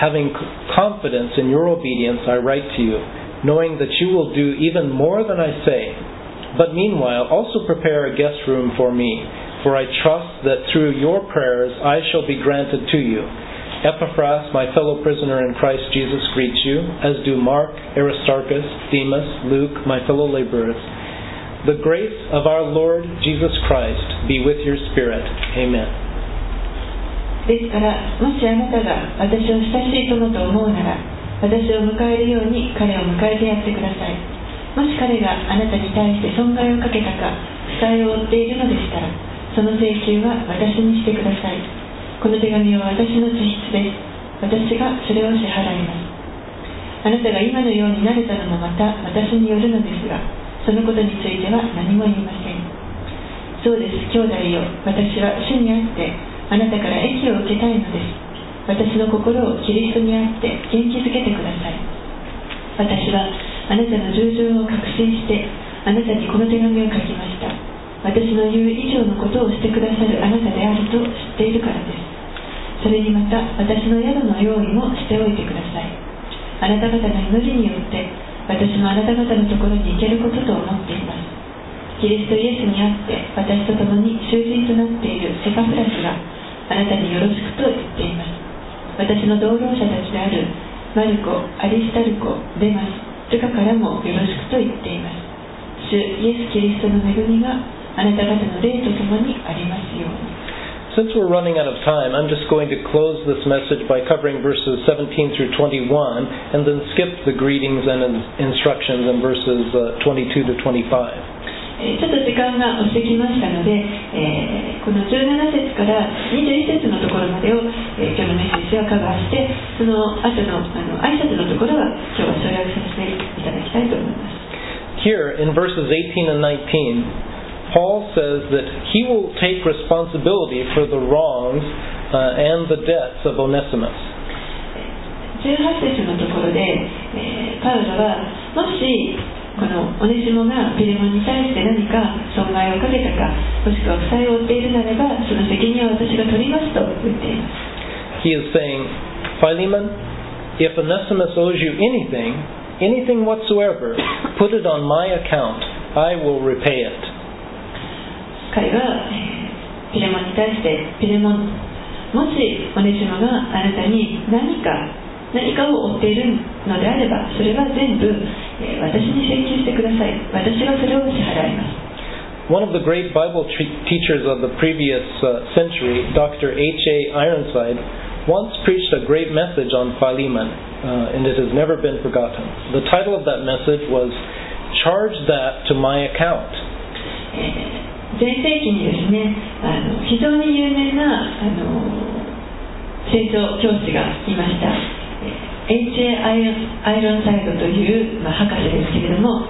Having confidence in your obedience, I write to you, knowing that you will do even more than I say. But meanwhile, also prepare a guest room for me, for I trust that through your prayers I shall be granted to you. Epaphras, my fellow prisoner in Christ Jesus, greets you, as do Mark, Aristarchus, Demas, Luke, my fellow laborers. The grace of our Lord Jesus Christ be with your spirit. Amen. ですからもしあなたが私を親しい友と思うなら 私を迎えるように彼を迎えてやってください。もし彼があなたに対して損害をかけたか負債を負っているのでしたらその請求は私にしてください。この手紙は私の自筆です。私がそれを支払います。あなたが今のようになれたのもまた私によるのですがそのことについては何も言いません。そうです兄弟よ。私は主にあってあなたから益を受けたいのです。私の心をキリストにあって元気づけてください。私はあなたの従順を確信してあなたにこの手紙を書きました。私の言う以上のことをしてくださるあなたであると知っているからです。それにまた私の宿の用意もしておいてください。あなた方の祈りによって私もあなた方のところに行けることと思っています。キリストイエスにあって私と共に囚人となっているセカフラスがあなたによろしくと言っています。私の同労者たちであるマルコ、アリスタルコ、デマス、ルカからもよろしくと言っています主イエス・キリストの恵みがあなた方の霊と共にありますように Since we're running out of time, I'm just going to close this message by covering verses 17 through 21 and then skip the greetings and in- instructions in verses uh, 22 to 25. えーちょっと時間が押してきましたので、えーこの17節から21節のところまでを、えー今日のメッセージはカバーしてその後のあの挨拶のところは今日は省略させていただきたいと思います Here in verses 18 and 19, Paul says that he will take responsibility for the wrongs uh, and the debts of Onesimus. 18節のところで、えーパウロはもしこのオネシモがピレモンに対して何か損害をかけたかもしくは負債を負っているならばその責任は私が取りますと言っています He is saying, Philemon, if Onesimus owes you anything, anything whatsoever, put it on my account. I will repay it. 彼はえーピレモンに対してピレモンもしオネシモがあなたに何か何かを負っているのであればそれは全部、えー私に請求してください私がそれを支払います One of the great Bible teachers of the previous uh, century, Dr. H.A. Ironside, once preached a great message on Philemon, uh, and it has never been forgotten. The title of that message was Charge That to My Account. えー前世紀にですねあの非常に有名なあの聖書教師がいましたえー H.A. アイロンサイドという、まあ、博士ですけれども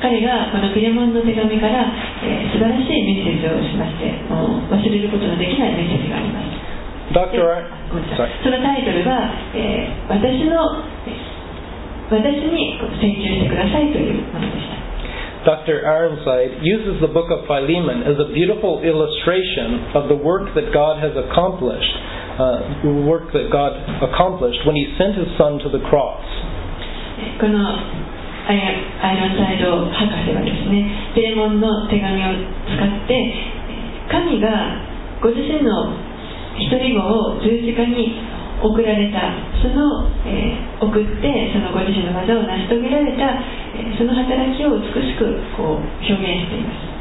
彼がこのピレモンの手紙から、えー素晴らしいメッセージをしましてもう忘れることのできないメッセージがあります Dr. そのタイトルは、えー私のえー私に請求してくださいというものでした Dr. Ironside uses the book of Philemon as a beautiful illustration of the work that God has accomplished, uh, the work that God accomplished when He sent His Son to the cross. このアイアイロンサイド博士はですねピレモンの手紙を使って神がご自身の一人子を十字架に送られたその、えー送ってそのご自身の技を成し遂げられた、えーその働きを美しくこう表現しています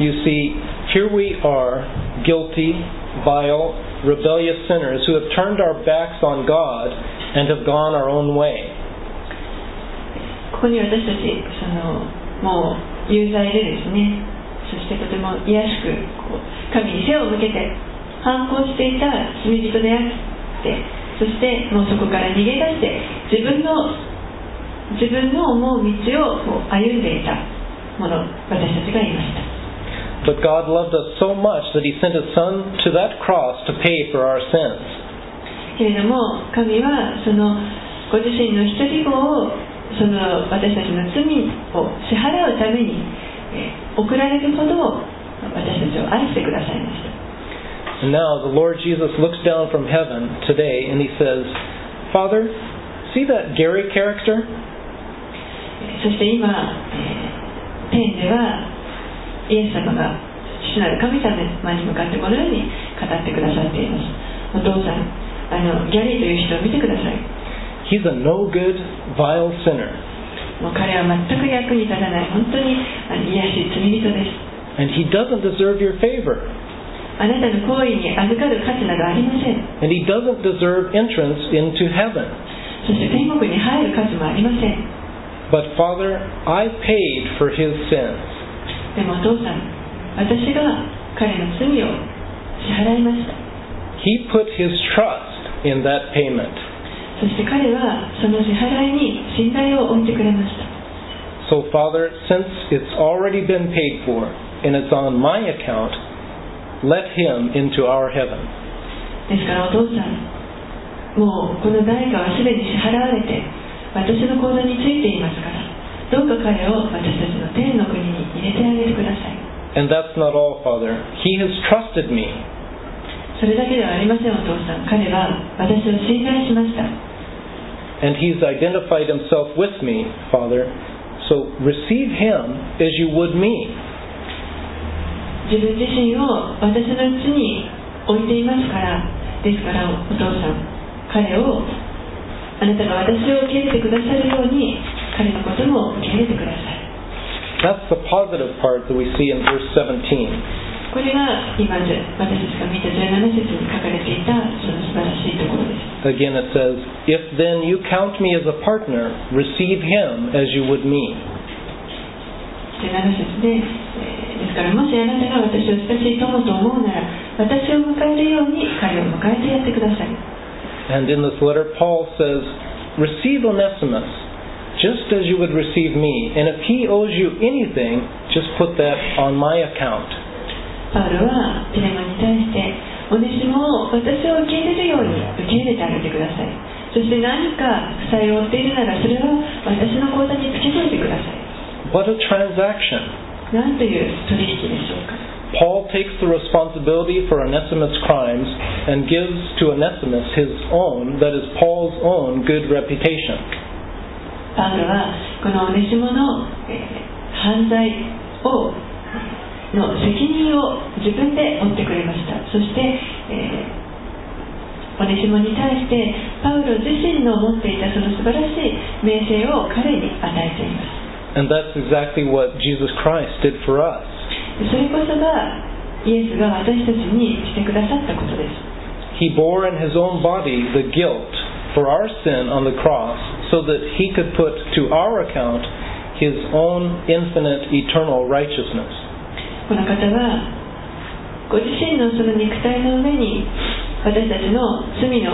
You see, here we are, guilty, vile, rebellious sinners who have turned our backs on God and have gone our own way. ここに私たちそのもう有罪でですねそしてとても卑しくこう神に背を向けて反抗していた罪人であってそしてもうそこから逃げ出して自分の自分の思う道を歩んでいたもの私たちがいました But God loved us so much that He sent His Son to that cross to pay for our sins. けれども神はそのご自身の一人子をその私たちの罪を支払うために、えー送られるほど私たちを愛してくださいました And now the Lord Jesus looks down from heaven today and he says, Father, see that Gary character? He's a no good, vile sinner. And he doesn't deserve your favor. And he doesn't deserve entrance into heaven. But Father, I paid for his sins. He put his trust in that payment. So, Father, since it's already been paid for and it's on my account, let him into our heaven. ですからお父さんもうこの代価はすでに支払われて私の口座についていますからどうか彼を私たちの天の国に入れてあげてください And that's not all, Father. He has trusted me. それだけではありませんお父さん彼は私を信頼しました And he's identified himself with me, Father. So receive him as you would me. 自分自身を私のうちに置いていますからですからお父さん彼をあなたが私を受け入れてくださるように彼のことも受け入れてください That's the positive part that we see in verse 17. これが今私たちが見た17節に書かれていたその素晴らしいところです Again, it says, If then you count me as a partner, receive him as you would me. 17節で、えーですからもしあなたが私を親しい友と思うなら私を迎えるように彼を迎えてやってください And in this letter, Paul says, Receive Onesimus, just as you would receive me. And if he owes you anything, just put that on my account. パウロはピレモンに対しておネシモを私を受け入れるように受け入れてあげてくださいそして何か負債を負っているならそれは私の口座につけといてください What a transaction. なんという取引でしょうか Paul takes the responsibility for Onesimus' crimes and gives to Onesimus his own, that is, Paul's own, good reputation. パウロはこのオネシモの、えー犯罪をの責任を自分で負ってくれましたそして、えーオネシモに対してパウロ自身の持っていたその素晴らしい名声を彼に与えています And that's exactly what Jesus Christ did for us. それこそがイエスが私たちにしてくださったことです He bore in his own body the guilt for our sin on the cross so that he could put to our account his own infinite eternal righteousness. この方はご自身のその肉体の上に私たちの罪の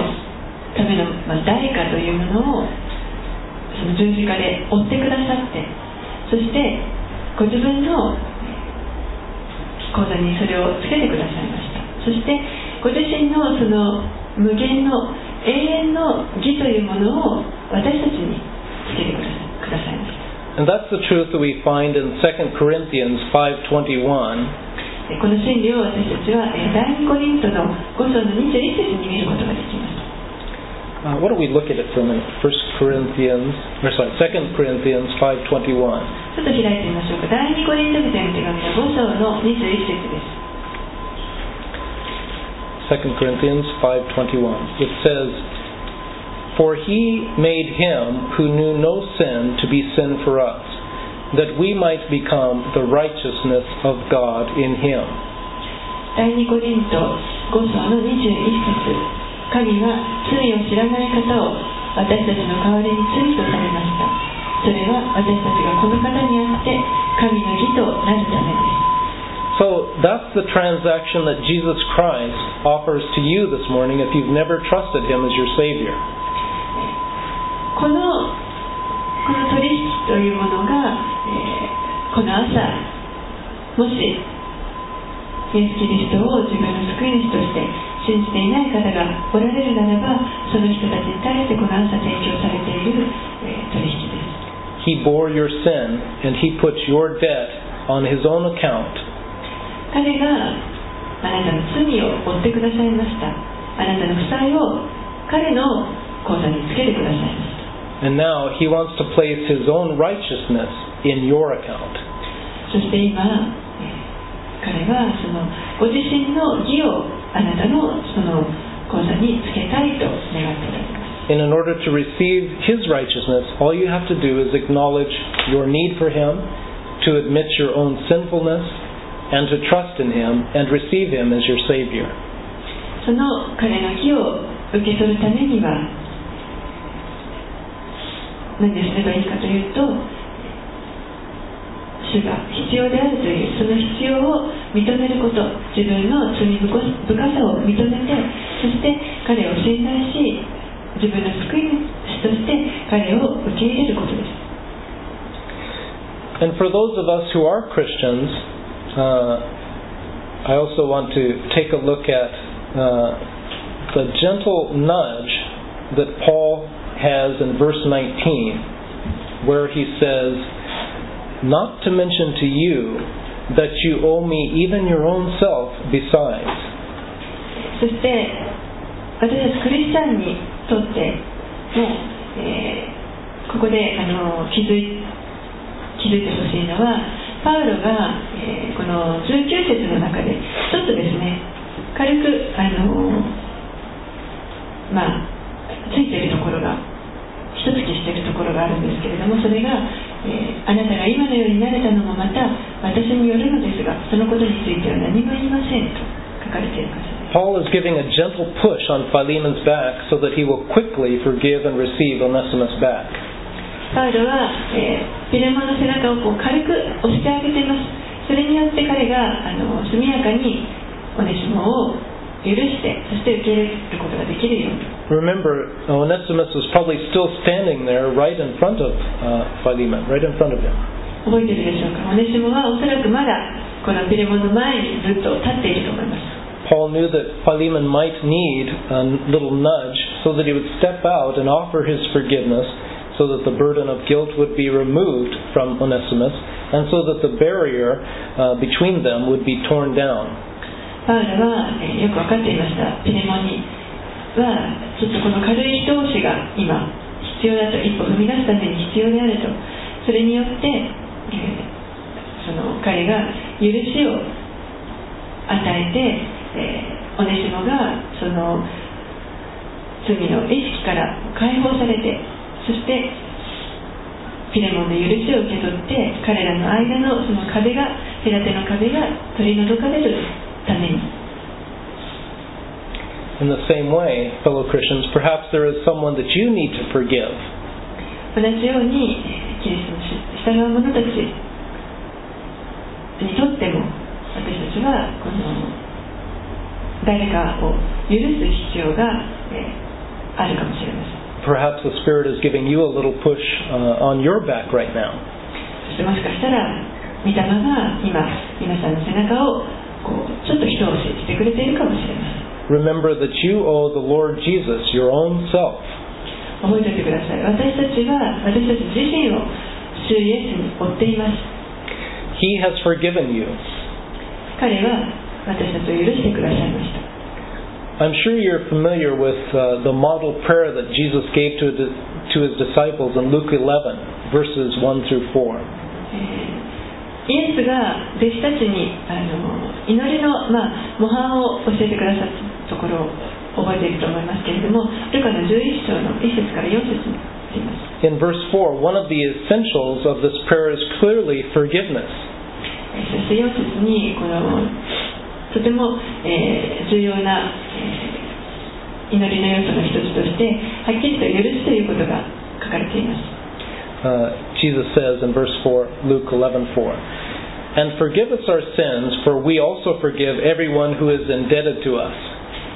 ための、まあ、代価というものをその十字架で追ってくださってそしてご自分の口座にそれをつけてくださいました。そしてご自身のその無限の永遠の義というものを私たちにつけてくださいました。And that's the truth that we find in 2 Corinthians 5:21. えこの真理を私たちはえ第2コリントの5章の21節に見ることができます Uh, why don't we look at it for a minute? 1 Corinthians, or sorry, 2 Corinthians 5:21. ちょっと開いてみましょうか第2コリント人への手紙の5章の21節です 2 Corinthians 5:21. It says, "For he made him who knew no sin to be sin for us, that we might become the righteousness of God in him." 第2コリント5章の21節 神は罪を知らない方を私たちの代わりに罪とされましたそれは私たちがこの方にあって神の義となるためです So that's the transaction that Jesus Christ offers to you this morning if you've never trusted him as your savior. このこの取引というものが、えーこの朝もしイエス・キリストを自分の救い主として信じていない方がおられるならばその人たちに対してこの朝提供されている、えー取引です He bore your sin and he puts your debt on his own account. 彼があなたの罪を負ってくださいましたあなたの負債を彼の口座につけてくださいました And now he wants to place his own righteousness in your account. そして今えー彼はそのご自身の義をあなたのその口座につけたいと願っておられます And in order to receive his righteousness, all you have to do is acknowledge your need for him, to admit your own sinfulness, and to trust in him and receive him as your Savior. その彼の義を受け取るためには何をすればいいかというと主が必要であるというその必要を認めること自分の罪深さを認めてそして彼を信頼し自分の救い主として彼を受け入れることです And for those of us who are Christians, uh, I also want to take a look at uh, the gentle nudge that Paul has in verse 19, where he says, Not to mention to you that you owe me even your own self besides. そして私たちクリスチャンにとっても、えーここであの気づい気づいてほしいのはパウロが、えーこの19節の中でちょっとですね軽くあのまあついているところが一突きしているところがあるんですけれどもそれが、えーあなたが今のようになれたのもまた私によるのですがそのことについては何も言いませんと書かれている箇所です Paul is giving a gentle push on Philemon's back so that he will quickly forgive and receive Onesimus back. パウロは、えーピレモンの背中をこう軽く押してあげていますそれによって彼があの速やかにオネシモを 許してそして受け入れることができるように Remember, Onesimus was probably still standing there right in front of uh, Philemon, right in front of him. 覚えているでしょうかオネシモはおそらくまだこのピレモンの前にずっと立っていると思います Paul knew that Philemon might need a little nudge so that he would step out and offer his forgiveness so that the burden of guilt would be removed from Onesimus and so that the barrier uh, between them would be torn down. パウロは、えよく分かっていました。ピレモンにはちょっとこの軽い一押しが今必要だと一歩踏み出すために必要であると。それによって、えその彼が許しを与えて、えーオネシモがその罪の意識から解放されてそしてピレモンの許しを受け取って彼らの間のその壁が隔ての壁が取り除かれる。ために In the same way, fellow Christians, perhaps there is someone that you need to forgive. 同じようにえーキリストに従う者たちにとっても私たちはこの誰かを許す必要が、えーあるかもしれません Perhaps the Spirit is giving you a little push uh, on your back right now. そしてもしかしたら御霊が今皆さんの背中を ちょっと一押ししてくれているかもしれません Remember that you owe the Lord Jesus your own self. 覚えておいてください私たちは私たち自身を主イエスに追っています He has forgiven you. 彼は私たちを許してくださいました I'm sure you're familiar with uh, the model prayer that Jesus gave to, to his disciples in Luke 11, verses 1 through 4. イエスが弟子たちにあの祈りの、まあ、模範を教えてくださったところを覚えていると思いますけれどもルカの11章の1節から4節に In verse 4, one of the essentials of this prayer is clearly forgiveness. えーそして4節にこのとても、えー重要な、えー祈りの要素の一つとしてはっきりと許すということが書かれています Uh, Jesus says in verse 4, Luke 11, 4, And forgive us our sins, for we also forgive everyone who is indebted to us.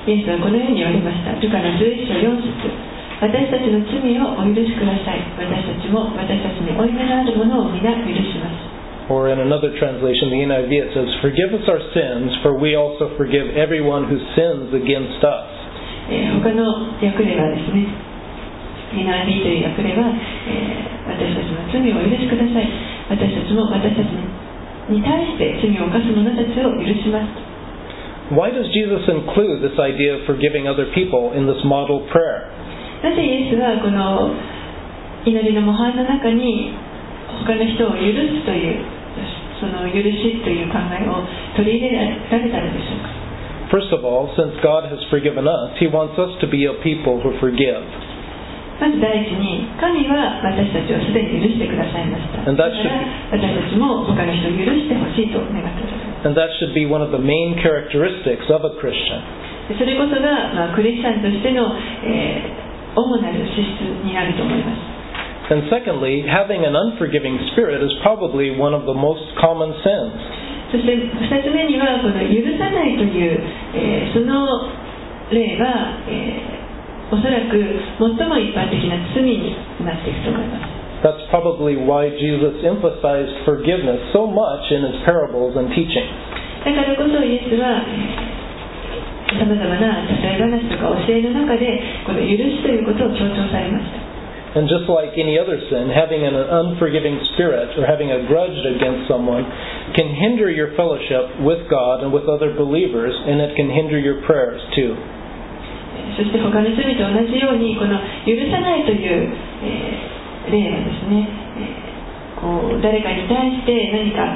イエスはこのように言われましたルカの11章4節私たちの罪をお許しください私たちも私たちに負い目のあるものを皆許します Or in another translation, the NIV, it says, Forgive us our sins, for we also forgive everyone who sins against us. えー他の訳ではですね NIV という訳では、えー私たちの罪をお許しください私たちも私たちに対して罪を犯す者たちを許します Why does Jesus include this idea of forgiving other people in this model prayer? なぜイエスはこの祈りの模範の中に他の人を許すというその許しという考えを取り入れられたのでしょうか First of all, since God has forgiven us, He wants us to be a people who forgive. まず第一に神は私たちをすでに許してくださいました And だから私たちも他の人を許してほしいと願っております And that should be one of the main characteristics of a Christian. でそれこそが、まあ、クリスチャンとしての、えー主なる資質になると思います And secondly, having an unforgiving spirit is probably one of the most common sins. そして2つ目にはこの許さないという、えーその例が、えーおそらく最も一般的な罪になっていくと思います That's probably why Jesus emphasized forgiveness so much in his parables and teaching. だからこそイエスはさまざまな例え話とか教えの中でこの許しということを強調されました And just like any other sin, having an unforgiving spirit or having a grudge against someone can hinder your fellowship with God and with other believers, and it can hinder your prayers too. そして他の罪と同じようにこの許さないという、えー例はですね、えーこう誰かに対して何か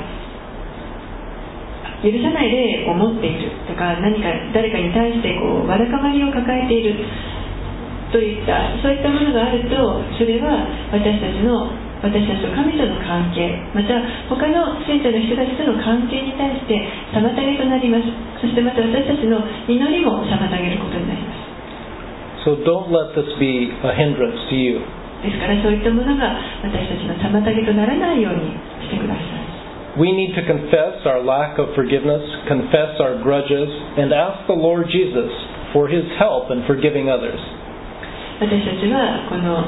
許さない例を持っているとか何か誰かに対してこうわだかまりを抱えているといったそういったものがあるとそれは私たちの私たちと神との関係また他の信者の人たちとの関係に対して妨げとなります。そしてまた私たちの祈りも妨げることになります。So don't let this be a hindrance to you. ですからそういったものが私たちの妨げとならないようにしてください We need to confess our lack of forgiveness, confess our grudges, and ask the Lord Jesus for his help in forgiving others. 私たちはこの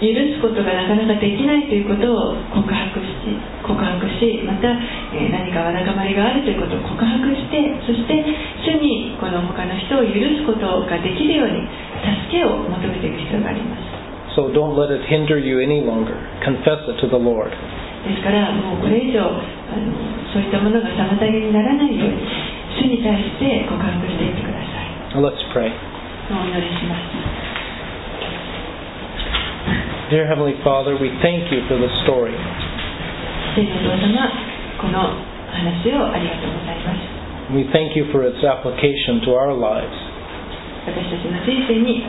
許すことがなかなかできないということを告白し告白しまた、えー何かわだかまりがあるということを告白してそして主にこの他の人を許すことができるように助けを求めていく必要があります So don't let it hinder you any longer. Confess it to the Lord. ですからもうこれ以上あのそういったものが妨げにならないように主に対して告白していってください let's pray. お祈りします Dear Heavenly Father, we thank you for this story. 天のお父様この話をありがとうございます We thank you for its application to our lives. 私たちの人生に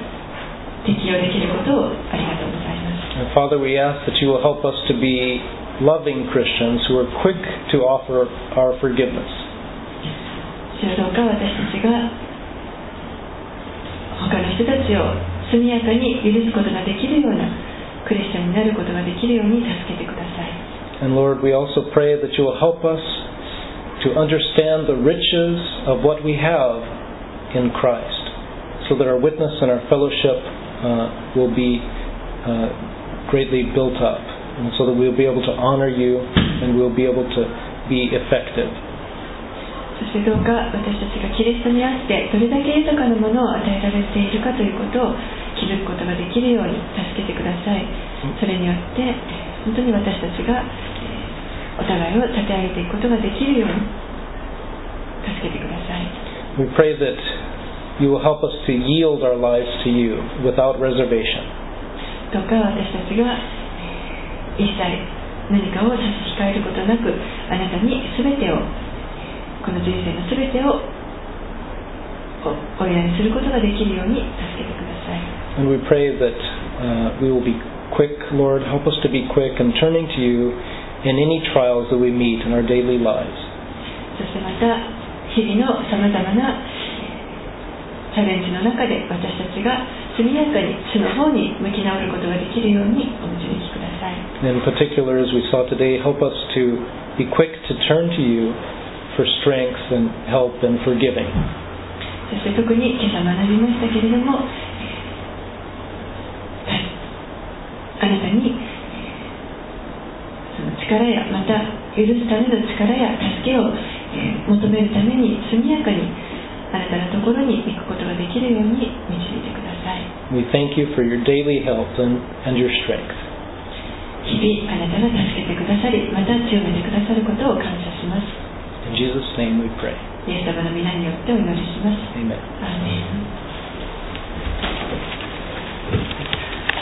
適用できることをありがとうございます And Father, we ask that you will help us to be loving Christians who are quick to offer our forgiveness. 主よどうか私たちが他の人たちを 速やかに許すことができるようなクリスチャンになることができるように助けてください And Lord, we also pray that you will help us to understand the riches of what we have in Christ, so that our witness and our fellowship uh, will be uh, greatly built up, and so that we'll be able to honor you and we'll be able to be effective. そしてどうか私たちがキリストにあってどれだけ豊かなものを与えられているかということを 気づくことができるように助けてください。それによってえー本当に私たちがえーお互いを立て上げていくことができるように助けてください。We pray that you will help us to yield our lives to you without reservation. どうか私たちがえー一切何かを差し控えることなくあなたに全てをこの人生の全てをおお依頼することができるように助けてください And we pray that uh, we will be quick, Lord. Help us to be quick in turning to you in any trials that we meet in our daily lives. そしてまた日々のさまざまなチャレンジの中で私たちが速やかに主の方に向き直ることができるようにお導きください In particular, as we saw today, help us to be quick to turn to you for strength and help and forgiving. そして特に今朝学びましたけれどもあなたにその力やまた許すための力や助けをえー求めるために速やかにあなたのところに行くことができるように導いてください We thank you for your daily help and, and your strength. 日々あなたが助けてくださりまた強めてくださることを感謝します In Jesus' name we pray. イエス様の皆によってお祈りします